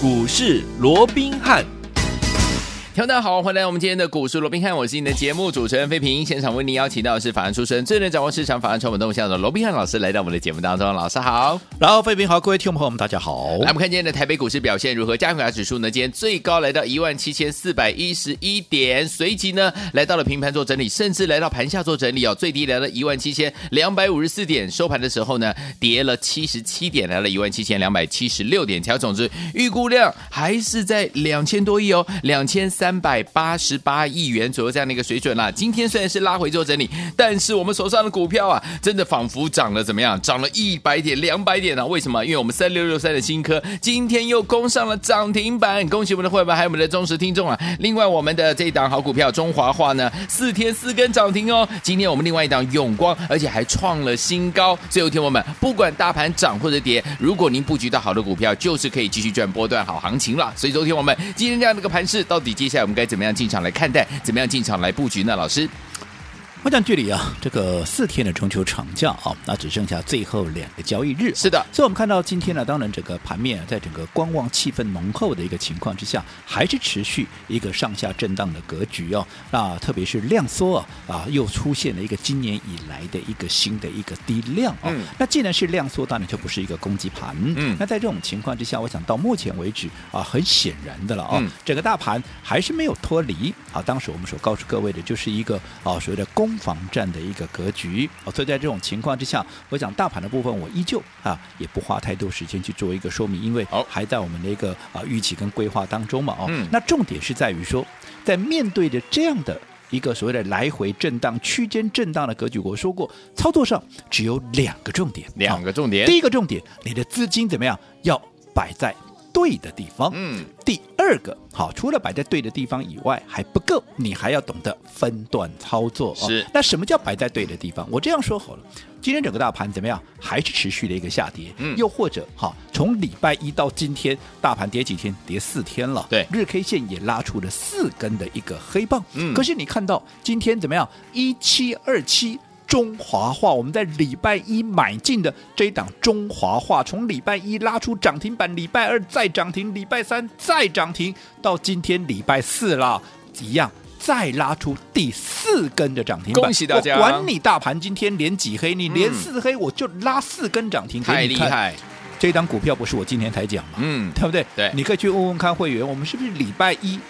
股市罗宾汉。大家好，欢迎来到我们今天的股市罗宾汉，我是你的节目主持人费平。现场为您邀请到的是法案出身、最能掌握市场法案传闻动向的罗宾汉老师，来到我们的节目当中。老师好，然后费平好，各位听众朋友们，大家好。来，我们看今天的台北股市表现如何？加权指数呢，今天最高来到一万七千四百一十一点，随即呢来到了平盘做整理，甚至来到盘下做整理哦，最低来到一万七千两百五十四点，收盘的时候呢跌了七十七点，来了一万七千两百七十六点。条总之预估量还是在两千多亿哦，两千三三百八十。八亿元左右这样的一个水准啦。今天虽然是拉回做整理，但是我们手上的股票啊，真的仿佛涨了怎么样？涨了一百点、两百点啊？为什么？因为我们三六六三的新科今天又攻上了涨停板，恭喜我们的会员还有我们的忠实听众啊！另外，我们的这一档好股票中华化呢，四天四根涨停哦。今天我们另外一档永光，而且还创了新高。最后听我们，不管大盘涨或者跌，如果您布局到好的股票，就是可以继续赚波段好行情了。所以，昨天我们今天这样的一个盘势，到底接下来我们该怎么样进场？来看待怎么样进场来布局呢？老师。我讲距离啊，这个四天的中秋长假啊，那只剩下最后两个交易日。是的，所以我们看到今天呢，当然整个盘面在整个观望气氛浓厚的一个情况之下，还是持续一个上下震荡的格局哦。那特别是量缩啊，啊，又出现了一个今年以来的一个新的一个低量啊。嗯、那既然是量缩，当然就不是一个攻击盘。嗯。那在这种情况之下，我想到目前为止啊，很显然的了啊，嗯、整个大盘还是没有脱离啊。当时我们所告诉各位的就是一个啊所谓的攻。防战的一个格局哦，所以在这种情况之下，我讲大盘的部分，我依旧啊也不花太多时间去做一个说明，因为还在我们的一个啊预期跟规划当中嘛哦。嗯、那重点是在于说，在面对着这样的一个所谓的来回震荡、区间震荡的格局，我说过，操作上只有两个重点，两个重点。第一个重点，你的资金怎么样？要摆在。对的地方，嗯，第二个好，除了摆在对的地方以外还不够，你还要懂得分段操作。是，那什么叫摆在对的地方？我这样说好了，今天整个大盘怎么样？还是持续的一个下跌，嗯，又或者哈，从礼拜一到今天，大盘跌几天？跌四天了，对，日 K 线也拉出了四根的一个黑棒，嗯，可是你看到今天怎么样？一七二七。中华化，我们在礼拜一买进的这一档中华化，从礼拜一拉出涨停板，礼拜二再涨停，礼拜三再涨停，到今天礼拜四了，一样再拉出第四根的涨停板。恭喜大家！我管你大盘今天连几黑，你连四黑，我就拉四根涨停。太厉害！这档股票不是我今天才讲嘛？嗯，对不对？对，你可以去问问看会员，我们是不是礼拜一？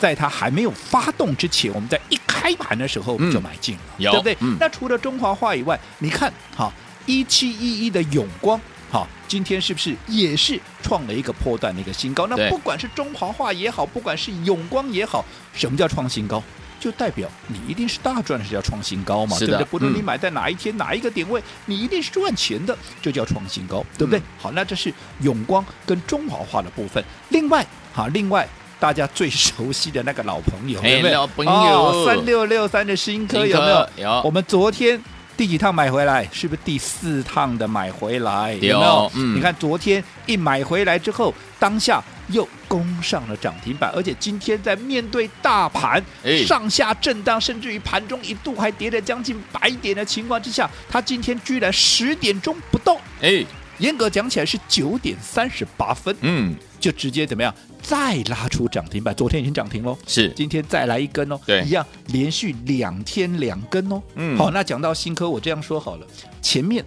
在它还没有发动之前，我们在一开盘的时候我们就买进了，嗯、对不对？嗯、那除了中华化以外，你看，好一七一一的永光，好，今天是不是也是创了一个波段的一个新高？那不管是中华化也好，不管是永光也好，什么叫创新高？就代表你一定是大赚，是叫创新高嘛？的对不对？不论你买在哪一天、嗯、哪一个点位，你一定是赚钱的，就叫创新高，对不对？嗯、好，那这是永光跟中华化的部分。另外，哈，另外。大家最熟悉的那个老朋友，有没有？老朋友，三六六三的新科有没有？有。我们昨天第几趟买回来？是不是第四趟的买回来？有没有？嗯。你看昨天一买回来之后，当下又攻上了涨停板，而且今天在面对大盘上下震荡，甚至于盘中一度还跌了将近百点的情况之下，它今天居然十点钟不动。哎，严格讲起来是九点三十八分。嗯。就直接怎么样？再拉出涨停板，昨天已经涨停喽，是，今天再来一根哦，对，一样连续两天两根哦，嗯，好，那讲到新科，我这样说好了，前面。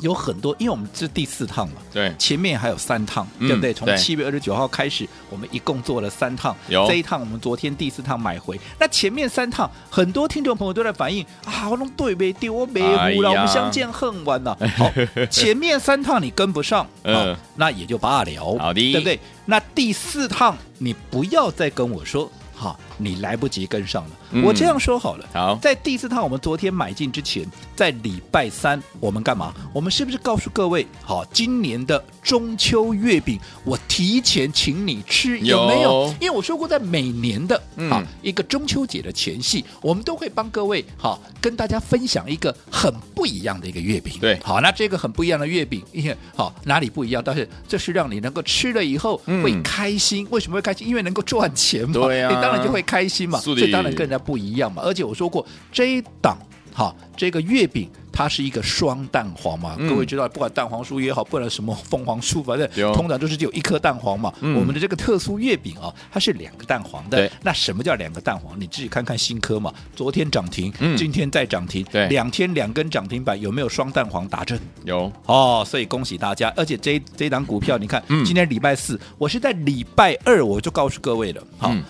有很多，因为我们是第四趟嘛，对，前面还有三趟，嗯、对不对？从七月二十九号开始，我们一共做了三趟，这一趟我们昨天第四趟买回。那前面三趟，很多听众朋友都在反映啊，我弄对没丢，我没糊了，哎、我们相见恨晚了。好，前面三趟你跟不上，嗯，那也就罢了，好的，对不对？那第四趟你不要再跟我说，哈，你来不及跟上了。嗯、我这样说好了，好，在第四趟我们昨天买进之前，在礼拜三我们干嘛？我们是不是告诉各位，好，今年的中秋月饼我提前请你吃，有没有？因为我说过，在每年的啊、嗯、一个中秋节的前夕，我们都会帮各位好跟大家分享一个很不一样的一个月饼。对，好，那这个很不一样的月饼，因 为好哪里不一样？但是这是让你能够吃了以后会开心。嗯、为什么会开心？因为能够赚钱嘛。对呀、啊，你当然就会开心嘛。所以当然跟人家。不一样嘛，而且我说过，这一档哈，这个月饼它是一个双蛋黄嘛。嗯各位知道，不管蛋黄酥也好，不管什么凤凰酥，反正通常都是只有一颗蛋黄嘛。嗯我们的这个特殊月饼啊，它是两个蛋黄的。那什么叫两个蛋黄？你自己看看新科嘛，昨天涨停，嗯今天再涨停，两天两根涨停板，有没有双蛋黄打针？有哦，所以恭喜大家！而且这这一档股票，你看，嗯今天礼拜四，我是在礼拜二我就告诉各位了，好、嗯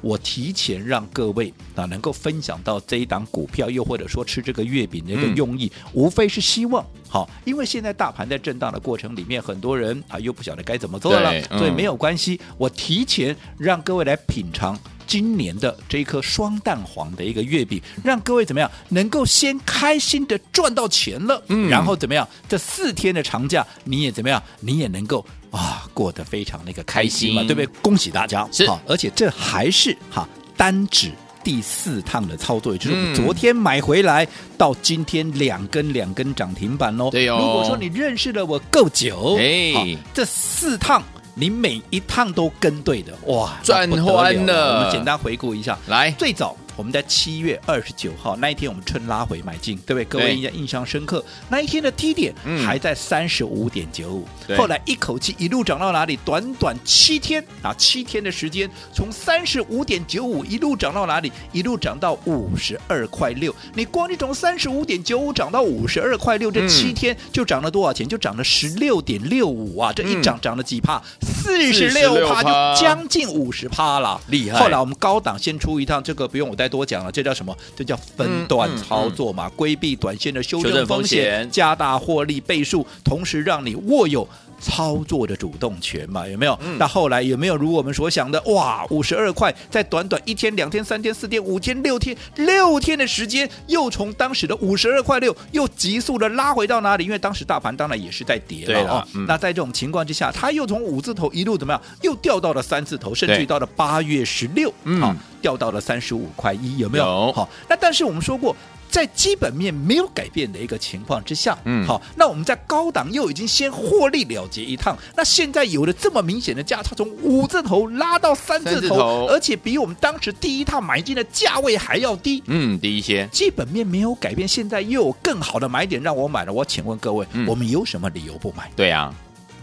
我提前让各位啊能够分享到这一档股票，又或者说吃这个月饼的一个用意，无非是希望好，因为现在大盘在震荡的过程里面，很多人啊又不晓得该怎么做了，嗯所以没有关系，我提前让各位来品尝。今年的这一颗双蛋黄的一个月饼，让各位怎么样能够先开心的赚到钱了，嗯然后怎么样这四天的长假你也怎么样，你也能够啊过得非常那个开心嘛，对不对？恭喜大家！是好，而且这还是哈单指第四趟的操作，也就是我们嗯昨天买回来到今天两根两根涨停板喽。对哦如果说你认识了我够久，哎好这四趟。你每一趟都跟对的，哇，赚欢了我们简单回顾一下，来最早我们在七月二十九号那一天，我们趁拉回买进，对不对？各位对应该印象深刻。那一天的低点嗯还在三十五点九五，后来一口气一路涨到哪里？短短七天啊，七天的时间，从三十五点九五一路涨到哪里？一路涨到五十二块六。你光你从三十五点九五涨到五十二块六，这嗯七天就涨了多少钱？就涨了十六点六五啊！这一嗯涨涨了几帕？四十六帕，46%就将近五十趴了，厉害后来我们高档先出一趟，这个不用我再多讲了，这叫什么？这叫分段操作嘛，规避短线的修正风，险加大获利倍数，同时让你握有。操作的主动权嘛，有没有？嗯那后来有没有如我们所想的？哇，五十二块，在短短一天、两天、三天、四天、五天、六天、六天的时间，又从当时的五十二块六，又急速的拉回到哪里？因为当时大盘当然也是在跌对了啊哦。嗯那在这种情况之下，它又从五字头一路怎么样？又掉到了三字头，甚至于到了八月十六，嗯，掉到了三十五块一，有没有？有好，那但是我们说过。在基本面没有改变的一个情况之下，嗯好，那我们在高档又已经先获利了结一趟，那现在有了这么明显的价差，从五字头拉到三字头，而且比我们当时第一趟买进的价位还要低。嗯，低一些基本面没有改变，现在又有更好的买点让我买了。我请问各位，嗯我们有什么理由不买？对啊，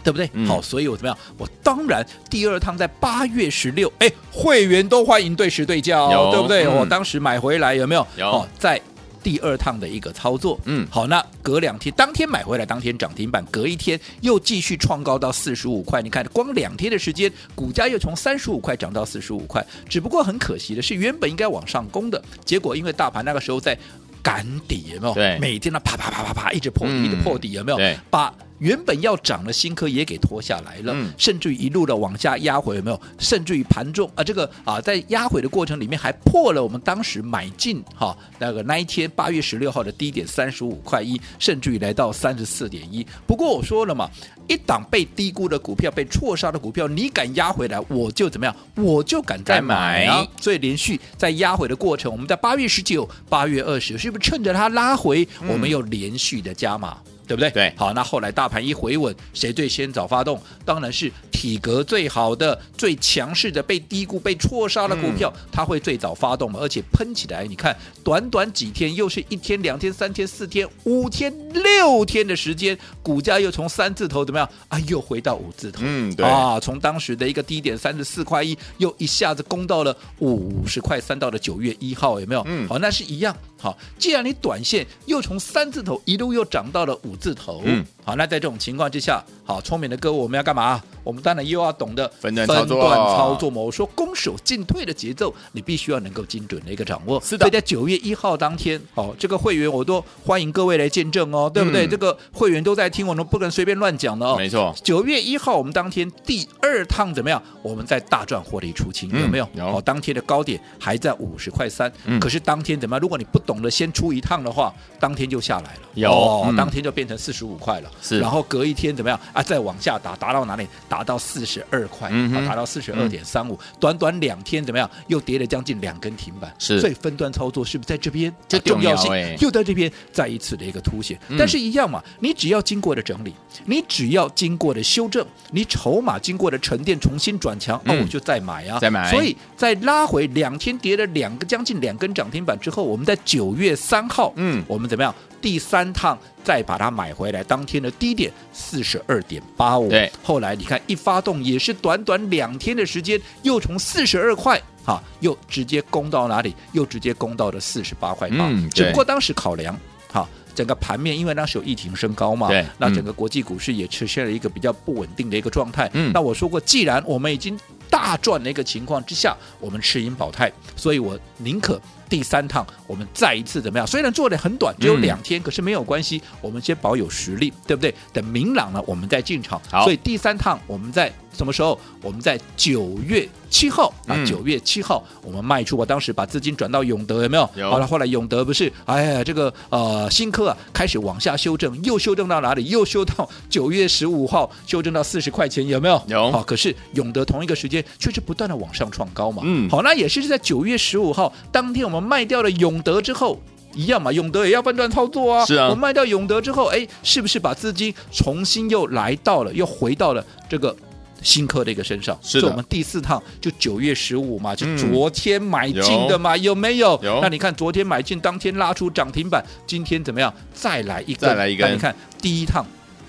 对不对？嗯好，所以我怎么样？我当然第二趟在八月十六，哎，会员都欢迎对时对价有哦，对不对？嗯我当时买回来有没有？有哦，在。第二趟的一个操作，嗯好，那隔两天，当天买回来，当天涨停板，隔一天又继续创高到四十五块。你看，光两天的时间，股价又从三十五块涨到四十五块。只不过很可惜的是，原本应该往上攻的，结果因为大盘那个时候在赶底，有没有？对每天呢啪啪啪啪啪一直破底，嗯一直破底，有没有？对把原本要涨的新科也给拖下来了，嗯甚至于一路的往下压回，有没有？甚至于盘中啊，这个啊，在压回的过程里面还破了我们当时买进哈、那个那一天八月十六号的低点三十五块一，甚至于来到三十四点一。不过我说了嘛，一档被低估的股票、被错杀的股票，你敢压回来，我就怎么样？我就敢再买啊！再买所以连续在压回的过程，我们在八月十九、八月二十，是不是趁着它拉回，我们又连续的加码？对不对？对好，那后来大盘一回稳，谁最先早发动？当然是体格最好的、最强势的、被低估、被错杀的股票，它会最早发动嘛，而且喷起来。你看，短短几天，又是一天、两天、三天、四天、五天、六天的时间，股价又从三字头怎么样啊？又回到五字头。嗯对啊，从当时的一个低点三十四块一，又一下子攻到了五十块三，到了九月一号，有没有？嗯好，那是一样。好，既然你短线又从三字头一路又涨到了五字头，好，那在这种情况之下，好，聪明的各位，我们要干嘛？我们当然又要懂得分段操作操作嘛。我说攻守进退的节奏，你必须要能够精准的一个掌握。是的所以在九月一号当天，哦，这个会员我都欢迎各位来见证哦，对不对？嗯这个会员都在听，我们不能随便乱讲的哦。没错，九月一号，我们当天第二趟怎么样？我们在大赚获利出清，嗯有没有？有哦，当天的高点还在五十块三，嗯可是当天怎么样？如果你不懂得先出一趟的话，当天就下来了，有当天就变成四十五块了。是。然后隔一天怎么样？啊？再往下打，打到哪里？打到四十二块，嗯啊，打到四十二点三五，短短两天怎么样？又跌了将近两根停板，是。所以分段操作是不是在这边？这啊重要性又在这边再一次的一个凸显。嗯？但是一样嘛，你只要经过了整理，你只要经过了修正，你筹码经过了沉淀，重新转强，那嗯。我就再买啊，再买。所以在拉回两天跌了两个将近两根涨停板之后，我们在九月三号，嗯。我们怎么样第三趟再把它买回来，当天的低点四十二点八五。对，后来你看一发动也是短短两天的时间，又从四十二块哈，又直接攻到哪里？又直接攻到了四十八块八。嗯，只不过当时考量哈。整个盘面，因为当时有疫情升高嘛，对，那整个国际股市也出现了一个比较不稳定的一个状态。嗯，那我说过，既然我们已经大赚的一个情况之下，我们持盈保泰，所以我宁可第三趟我们再一次怎么样？虽然做的很短，只有两天，嗯，可是没有关系，我们先保有实力，对不对？等明朗了，我们再进场。好，所以第三趟我们在什么时候？我们在九月七号啊，九月七号我们卖出。我当时把资金转到永德，有没有？有。好了，后来永德不是，哎呀，这个呃新科啊开始往下修正，又修正到哪里？又修到九月十五号，修正到四十块钱，有没有？有。好，可是永德同一个时间却是不断的往上创高嘛。嗯。好，那也是在九月十五号当天，我们卖掉了永德之后，一样嘛，永德也要分段操作啊。是啊。我卖掉永德之后，哎，是不是把资金重新又来到了，又回到了这个？新科的一个身上，是我们第四趟就九月十五嘛，就昨天买进的嘛，有，有没有？有。那你看昨天买进，当天拉出涨停板，今天怎么样？再来一个，再来一个。那你看第一趟，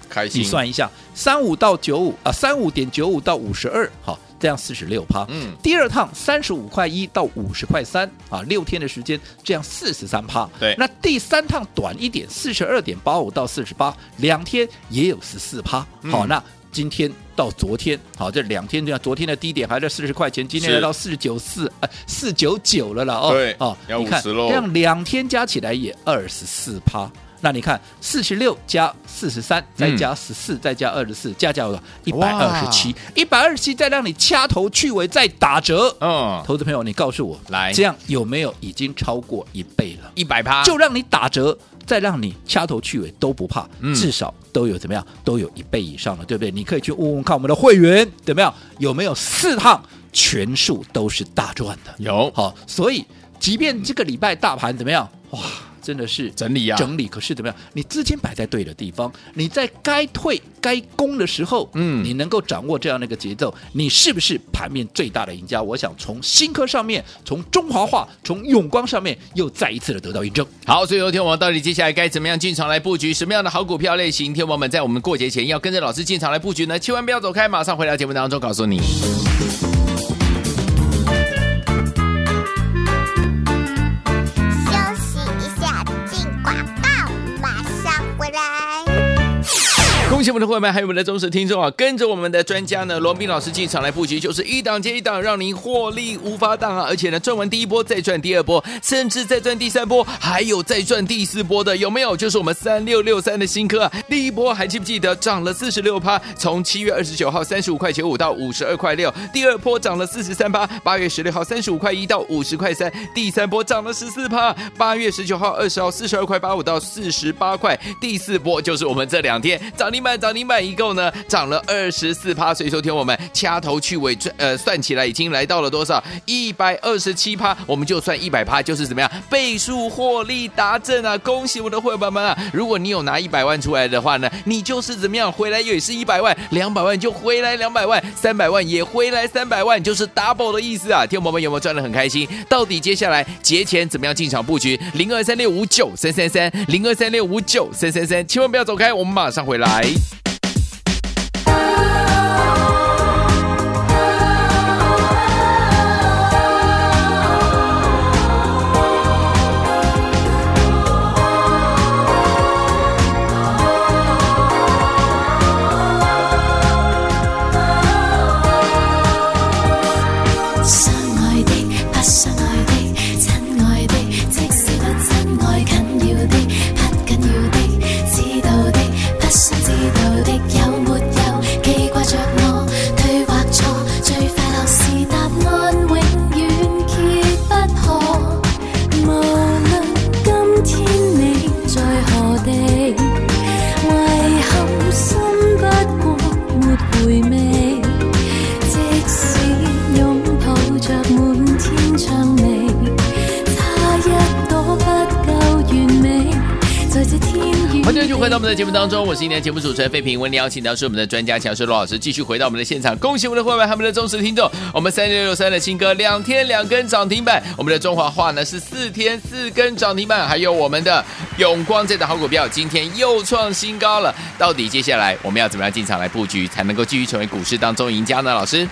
开心。你算一下，三五到九五啊，三五点九五到五十二，好，这样四十六趴。嗯。第二趟三十五块一到五十块三啊，六天的时间，这样四十三趴。对。那第三趟短一点，四十二点八五到四十八，两天也有十四趴。好，那。今天到昨天，好，这两天这样，昨天的低点还在四十块钱，今天来到四十九四，呃，四九九了啦，哦，对，哦，要五十喽，这样两天加起来也二十四趴。那你看，四十六加四十三，再加十四，再加二十四，加加了一百二十七，一百二十七，再让你掐头去尾，再打折。嗯，投资朋友，你告诉我，来，这样有没有已经超过一倍了？一百趴，就让你打折，再让你掐头去尾都不怕，嗯、至少都有怎么样？都有一倍以上了，对不对？你可以去问问看我们的会员怎么样，有没有四趟全数都是大赚的？有，好，所以即便这个礼拜大盘怎么样，哇！真的是整理啊，整理。可是怎么样？你资金摆在对的地方，你在该退该攻的时候，嗯，你能够掌握这样的一个节奏，你是不是盘面最大的赢家？我想从新科上面，从中华化，从永光上面，又再一次的得到印证。好，所以有天我们到底接下来该怎么样进场来布局？什么样的好股票类型？天王们在我们过节前要跟着老师进场来布局呢？千万不要走开，马上回到节目当中告诉你。我们的会员们，还有我们的忠实听众啊！跟着我们的专家呢，罗斌老师进场来布局，就是一档接一档，让您获利无法挡啊！而且呢，赚完第一波再赚第二波，甚至再赚第三波，还有再赚第四波的，有没有？就是我们三六六三的新科啊！第一波还记不记得涨了四十六趴？从七月二十九号三十五块九五到五十二块六，第二波涨了四十三趴，八月十六号三十五块一到五十块三，第三波涨了十四趴，八月十九号二十号四十二块八五到四十八块，第四波就是我们这两天涨停板。涨停板一共呢涨了二十四趴，所以说听我们掐头去尾，呃，算起来已经来到了多少？一百二十七趴，我们就算一百趴，就是怎么样倍数获利达阵啊！恭喜我的伙伴们啊！如果你有拿一百万出来的话呢，你就是怎么样回来也是一百万，两百万就回来两百万，三百万也回来三百万，就是 double 的意思啊！听我们有没有赚得很开心？到底接下来节前怎么样进场布局？零二三六五九三三三，零二三六五九三三三，千万不要走开，我们马上回来。在节目当中，我是今天节目主持人费平，为您邀请到是我们的专家强师罗老师，继续回到我们的现场。恭喜我们的会员，他们的忠实听众。我们三六六三的新歌两天两根涨停板，我们的中华化呢是四天四根涨停板，还有我们的永光这档好股票今天又创新高了。到底接下来我们要怎么样进场来布局，才能够继续成为股市当中赢家呢？老师？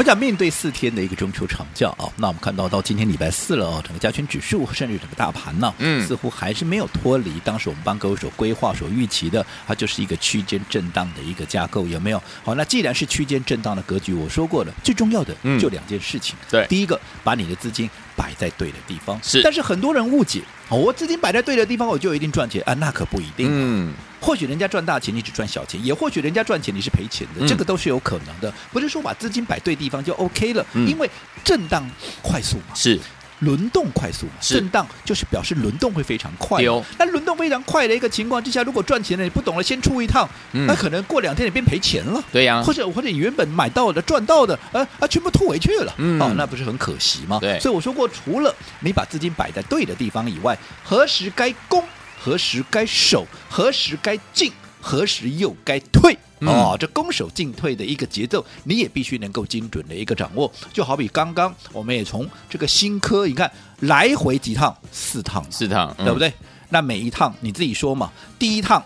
我想面对四天的一个中秋长假啊，那我们看到到今天礼拜四了哦，整个加权指数甚至整个大盘呢，嗯，似乎还是没有脱离当时我们帮各位所规划、所预期的，它就是一个区间震荡的一个架构，有没有？好，那既然是区间震荡的格局，我说过了，最重要的就两件事情，对，第一个把你的资金摆在对的地方，是，但是很多人误解，我资金摆在对的地方，我就一定赚钱啊，那可不一定，嗯。或许人家赚大钱，你只赚小钱；也或许人家赚钱，你是赔钱的，嗯、这个都是有可能的。不是说把资金摆对地方就 OK 了，嗯、因为震荡快速嘛，是。轮动快速嘛，是。震荡就是表示轮动会非常快。哦、那轮动非常快的一个情况之下，如果赚钱了，你不懂了，先出一趟，嗯、那可能过两天你变赔钱了。对呀、啊，或者或者你原本买到的赚到的，呃啊，全部吐回去了，嗯、哦，那不是很可惜吗？对，所以我说过，除了你把资金摆在对的地方以外，何时该攻，何时该守，何时该进。何时又该退？哦，这攻守进退的一个节奏，你也必须能够精准的一个掌握。就好比刚刚我们也从这个新科，你看来回几趟，四趟，四趟，对不对？嗯、那每一趟你自己说嘛，第一趟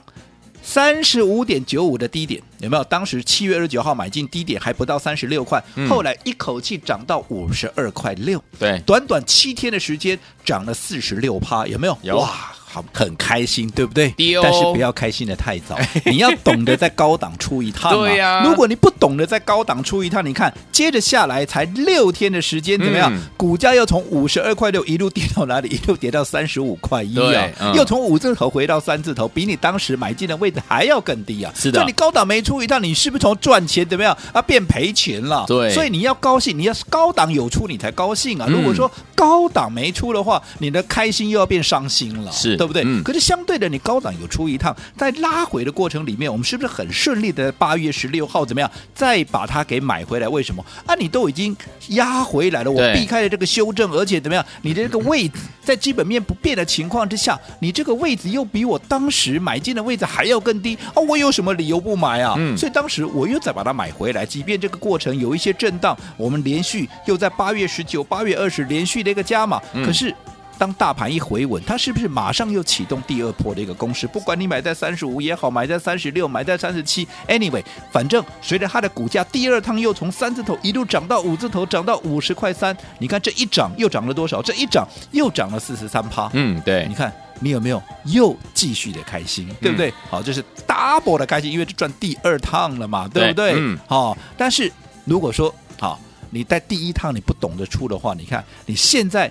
三十五点九五的低点有没有？当时七月二十九号买进低点还不到三十六块，嗯、后来一口气涨到五十二块六，对，短短七天的时间涨了四十六趴，有没有？有哇！很开心，对不对？哦、但是不要开心的太早，你要懂得在高档出一趟。对呀、啊，如果你不懂得在高档出一趟，你看接着下来才六天的时间，怎么样？嗯、股价又从五十二块六一路跌到哪里？一路跌到三十五块一啊！嗯、又从五字头回到三字头，比你当时买进的位置还要更低啊！是的，就你高档没出一趟，你是不是从赚钱怎么样啊变赔钱了？对，所以你要高兴，你要高档有出你才高兴啊！如果说高档没出的话，你的开心又要变伤心了，是对不对？嗯、可是相对的，你高档有出一趟，在拉回的过程里面，我们是不是很顺利的？八月十六号怎么样？再把它给买回来？为什么？啊，你都已经压回来了，我避开了这个修正，而且怎么样？你的这个位置在基本面不变的情况之下，你这个位置又比我当时买进的位置还要更低啊！我有什么理由不买啊？嗯，所以当时我又再把它买回来，即便这个过程有一些震荡，我们连续又在八月十九、八月二十连续的一个加码，可是。当大盘一回稳，它是不是马上又启动第二波的一个攻势？不管你买在三十五也好，买在三十六，买在三十七，anyway，反正随着它的股价第二趟又从三字头一路涨到五字头，涨到五十块三。你看这一涨又涨了多少？这一涨又涨了四十三趴。嗯，对。你看你有没有又继续的开心，对不对？嗯、好，这是 double 的开心，因为赚第二趟了嘛，对不对？嗯。好，但是如果说好，你在第一趟你不懂得出的话，你看你现在。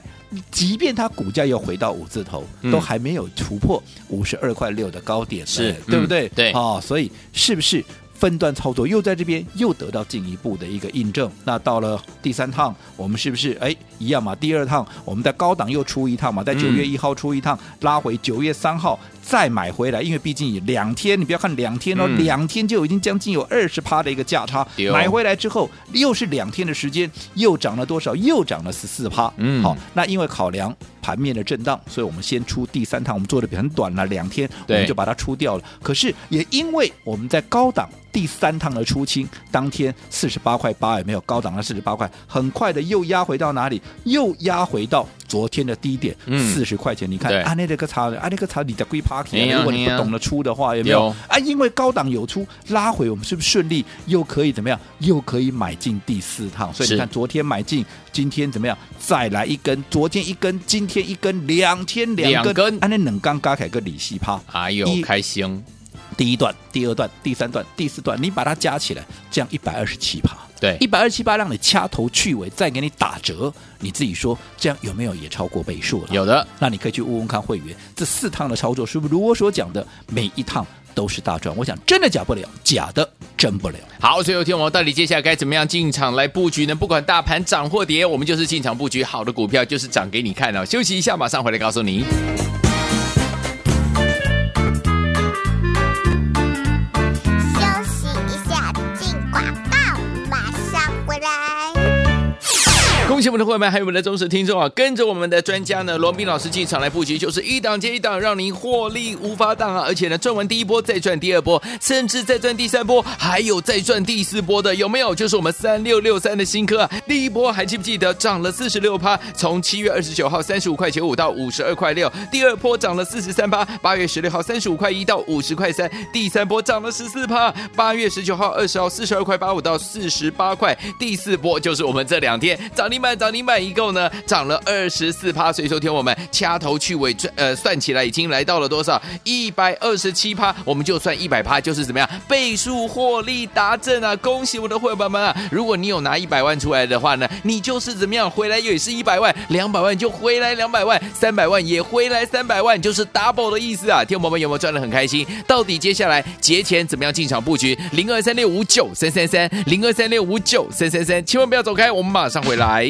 即便它股价又回到五字头，嗯、都还没有突破五十二块六的高点，是对不对？嗯、对，哦，所以是不是？分段操作又在这边又得到进一步的一个印证，那到了第三趟，我们是不是哎一样嘛？第二趟我们在高档又出一趟嘛，在九月一号出一趟，拉回九月三号再买回来，因为毕竟两天，你不要看两天哦，嗯、两天就已经将近有二十趴的一个价差，哦、买回来之后又是两天的时间，又涨了多少？又涨了十四趴。嗯，好，那因为考量盘面的震荡，所以我们先出第三趟，我们做的比很短了，两天我们就把它出掉了。可是也因为我们在高档。第三趟的出清，当天四十八块八也没有高档的四十八块，很快的又压回到哪里？又压回到昨天的低点，四十、嗯、块钱。你看，啊，那个差，啊，那个差，你在归 party。如果你不懂得出的话，有没有？啊，因为高档有出拉回，我们是不是顺利又可以怎么样？又可以买进第四趟。所以你看，昨天买进，今天怎么样？再来一根，昨天一根，今天一根，两天两根，两根啊，那冷刚刚开个李西趴，哎呦，一开心。第一段、第二段、第三段、第四段，你把它加起来，这样一百二十七趴。对，一百二十七八让你掐头去尾，再给你打折，你自己说这样有没有也超过倍数了？有的，那你可以去问问看会员，这四趟的操作是不是如我所讲的，每一趟都是大赚？我想真的假不了，假的真不了。好，所以有天我们到底接下来该怎么样进场来布局呢？不管大盘涨或跌，我们就是进场布局好的股票，就是涨给你看哦。休息一下，马上回来告诉你。喜我们的伙伴们，还有我们的忠实听众啊！跟着我们的专家呢，罗宾老师进场来布局，就是一档接一档，让您获利无法挡啊！而且呢，赚完第一波再赚第二波，甚至再赚第三波，还有再赚第四波的，有没有？就是我们三六六三的新科啊！第一波还记不记得涨了四十六趴？从七月二十九号三十五块九五到五十二块六，第二波涨了四十三趴，八月十六号三十五块一到五十块三，第三波涨了十四趴，八月十九号二十号四十二块八五到四十八块，第四波就是我们这两天涨停板涨停板一共呢涨了二十四趴，所以说听我们掐头去尾，呃，算起来已经来到了多少？一百二十七趴，我们就算一百趴，就是怎么样倍数获利达阵啊！恭喜我的伙伴们啊！如果你有拿一百万出来的话呢，你就是怎么样回来也是一百万，两百万就回来两百万，三百万也回来三百万，就是 double 的意思啊！听我们有没有赚得很开心？到底接下来节前怎么样进场布局？零二三六五九三三三，零二三六五九三三三，千万不要走开，我们马上回来。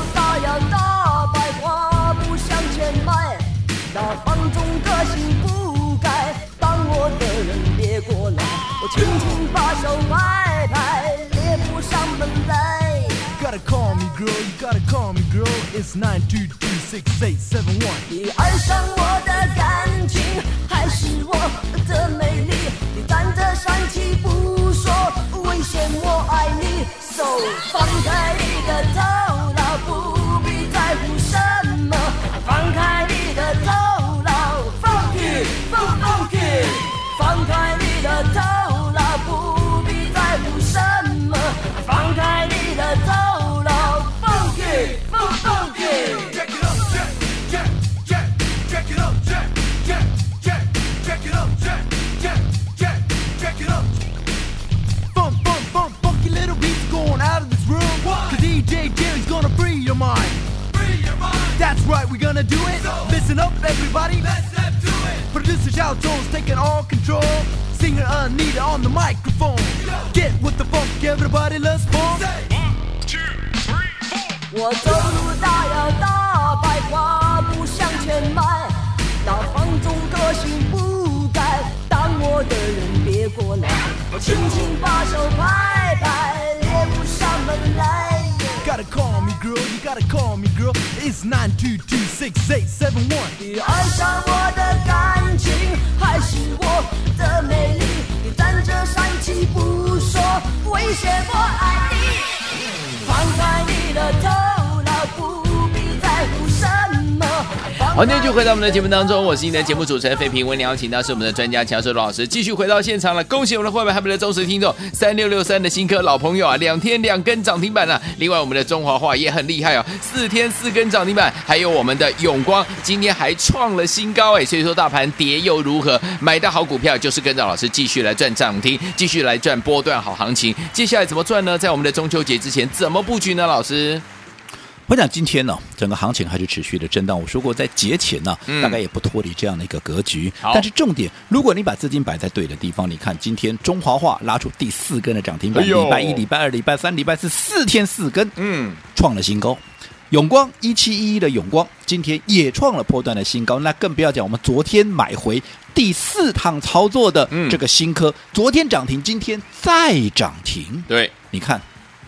you gotta call me girl, it's nine two two six eight seven one。你爱上我的感情，还是我的美丽？你站着帅气不说，危险我爱你，so 放开你的头。 我走路大摇大摆，跨步向前迈，那放纵个性不改，当我的人别过来，我轻轻把手拍拍，猎不上门来。Gotta call me girl, you gotta call me girl, it's nine two two six eight seven one。你爱上我的感情，还是我的美丽？你站着生气不说，威胁我爱你，放开你的头。好，今天就回到我们的节目当中，我是你的节目主持人费平，为你邀请到是我们的专家强势罗老师，继续回到现场了。恭喜我们的会员，还有我们的忠实听众，三六六三的新科老朋友啊，两天两根涨停板了、啊。另外，我们的中华化也很厉害哦，四天四根涨停板。还有我们的永光今天还创了新高哎，所以说大盘跌又如何？买到好股票就是跟着老师继续来赚涨停，继续来赚波段好行情。接下来怎么赚呢？在我们的中秋节之前怎么布局呢？老师？我想今天呢，整个行情还是持续的震荡。我说过，在节前呢，大概也不脱离这样的一个格局。嗯、但是重点，如果你把资金摆在对的地方，你看今天中华化拉出第四根的涨停板，哎、礼拜一、礼拜二、礼拜三、礼拜四四天四根，嗯，创了新高。永光一七一一的永光今天也创了波段的新高。那更不要讲我们昨天买回第四趟操作的这个新科，嗯、昨天涨停，今天再涨停。对，你看。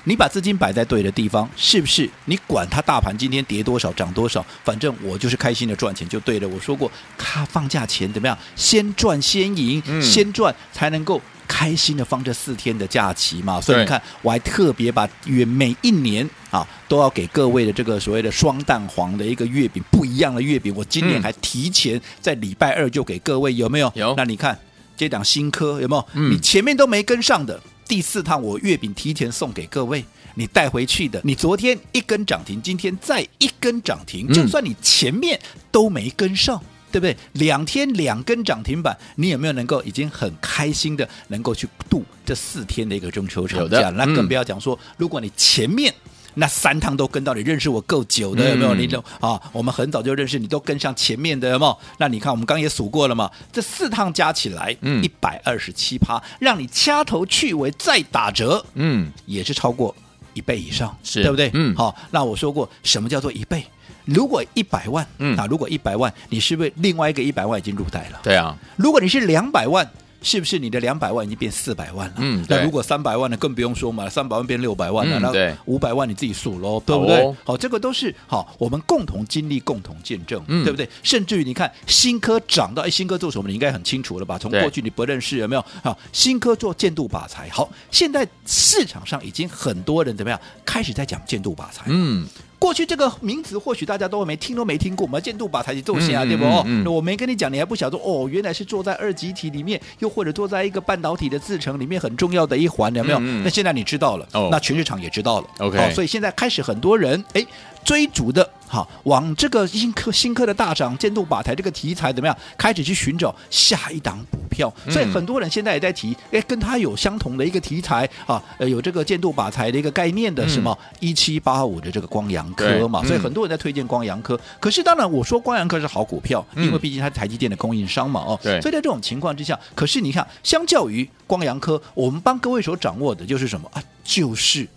你把资金摆在对的地方，是不是？你管它大盘今天跌多少涨多少，反正我就是开心的赚钱就对了。我说过，他放假前怎么样？先赚先赢，嗯、先赚才能够开心的放这四天的假期嘛。所以你看，我还特别把月每一年啊都要给各位的这个所谓的双蛋黄的一个月饼，不一样的月饼。我今年还提前在礼拜二就给各位，有没有？有。那你看这档新科有没有？嗯、你前面都没跟上的。第四趟我月饼提前送给各位，你带回去的。你昨天一根涨停，今天再一根涨停，就算你前面都没跟上，嗯、对不对？两天两根涨停板，你有没有能够已经很开心的能够去度这四天的一个中秋长假？那更不要讲说，如果你前面那三趟都跟到，你认识我够久的有没有？嗯、你都啊，我们很早就认识，你都跟上前面的有没有？那你看我们刚也数过了嘛，这四趟加起来，嗯，一百二十七趴，让你掐头去尾再打折，嗯，也是超过一倍以上，是对不对？嗯，好，那我说过什么叫做一倍？如果一百万，嗯，啊，如果一百万，你是不是另外一个一百万已经入袋了？对啊，如果你是两百万。是不是你的两百万已经变四百万了？嗯，那如果三百万呢？更不用说嘛，三百万变六百万了，嗯、那五百万你自己数喽，对不对？哦、好，这个都是好，我们共同经历、共同见证，嗯、对不对？甚至于你看新科涨到，哎，新科做什么？你应该很清楚了吧？从过去你不认识有没有？好，新科做建度靶材，好，现在市场上已经很多人怎么样开始在讲建度靶材，嗯。过去这个名词或许大家都没听都没听过，我们见度把台积做线啊，对不？哦、我没跟你讲，你还不晓得哦，原来是坐在二极体里面，又或者坐在一个半导体的制成里面很重要的一环，有没有？那现在你知道了，哦、那全市场也知道了，OK，、哦、所以现在开始很多人哎追逐的。好，往这个新科新科的大涨，建度靶材这个题材怎么样？开始去寻找下一档股票，所以很多人现在也在提，哎，跟他有相同的一个题材啊，呃，有这个建度靶材的一个概念的什么一七八五的这个光阳科嘛，所以很多人在推荐光阳科。可是当然，我说光阳科是好股票，因为毕竟它是台积电的供应商嘛，哦，对。所以在这种情况之下，可是你看，相较于光阳科，我们帮各位所掌握的就是什么啊？就是。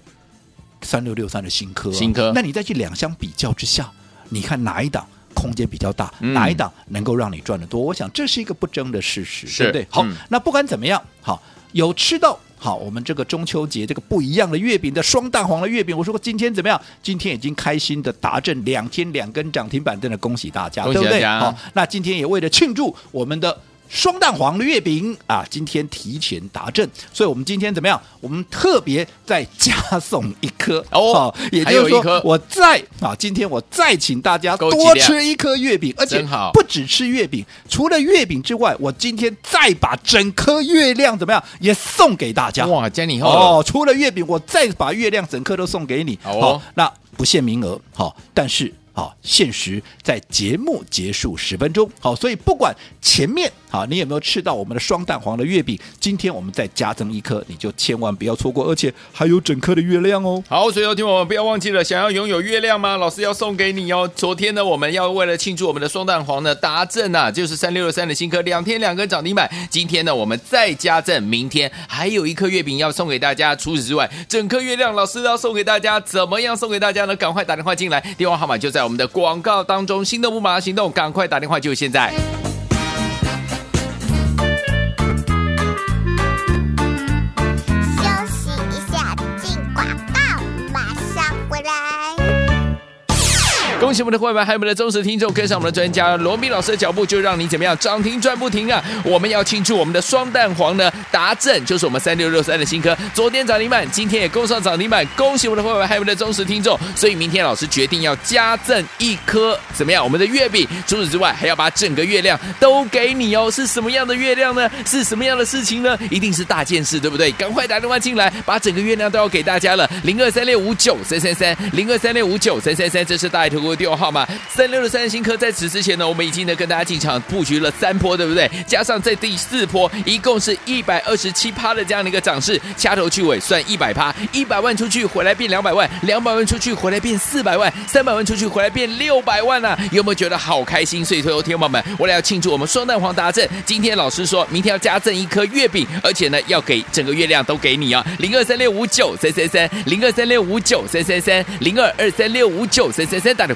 三六六三的新科，新科，那你再去两相比较之下，你看哪一档空间比较大，嗯、哪一档能够让你赚得多？我想这是一个不争的事实，对不对？好，嗯、那不管怎么样，好，有吃到好我们这个中秋节这个不一样的月饼的双蛋黄的月饼，我说过今天怎么样？今天已经开心的达阵两天两根涨停板，真的恭喜大家，恭喜大家对不对？好，那今天也为了庆祝我们的。双蛋黄的月饼啊，今天提前达阵，所以我们今天怎么样？我们特别再加送一颗哦，也就是说，我再啊，今天我再请大家多吃一颗月饼，而且不只吃月饼，除了月饼之外，我今天再把整颗月亮怎么样也送给大家。哇，加你哦！除了月饼，我再把月亮整颗都送给你。好，那不限名额，好，但是。好，限时在节目结束十分钟。好，所以不管前面啊，你有没有吃到我们的双蛋黄的月饼？今天我们再加赠一颗，你就千万不要错过，而且还有整颗的月亮哦。好，所以要听我们不要忘记了，想要拥有月亮吗？老师要送给你哦。昨天呢，我们要为了庆祝我们的双蛋黄的达阵啊，就是三六六三的新科，两天两根涨停板。今天呢，我们再加赠，明天还有一颗月饼要送给大家。除此之外，整颗月亮老师要送给大家，怎么样送给大家呢？赶快打电话进来，电话号码就在。我们的广告当中，心动不马上行动，赶快打电话，就现在。恭喜我们的会员，还有我们的忠实听众，跟上我们的专家罗宾老师的脚步，就让你怎么样涨停赚不停啊！我们要庆祝我们的双蛋黄呢达阵，就是我们三六六三的新科，昨天涨停板，今天也攻上涨停板，恭喜我们的会员，还有我们的忠实听众。所以明天老师决定要加赠一颗怎么样？我们的月饼，除此之外还要把整个月亮都给你哦！是什么样的月亮呢？是什么样的事情呢？一定是大件事，对不对？赶快打电话进来，把整个月亮都要给大家了。零二三六五九三三三，零二三六五九三三三，这是大爱投顾。电话号码三六六三新科，在此之前呢，我们已经呢跟大家进场布局了三波，对不对？加上在第四波，一共是一百二十七趴的这样的一个涨势，掐头去尾算一百趴，一百万出去回来变两百万，两百万出去回来变四百万，三百万出去回来变六百万啊！有没有觉得好开心？所以，所有天宝们，为了要庆祝我们双蛋黄达阵，今天老师说明天要加赠一颗月饼，而且呢要给整个月亮都给你啊！零二三六五九三三三，零二三六五九三三三，零二二三六五九三三三，打电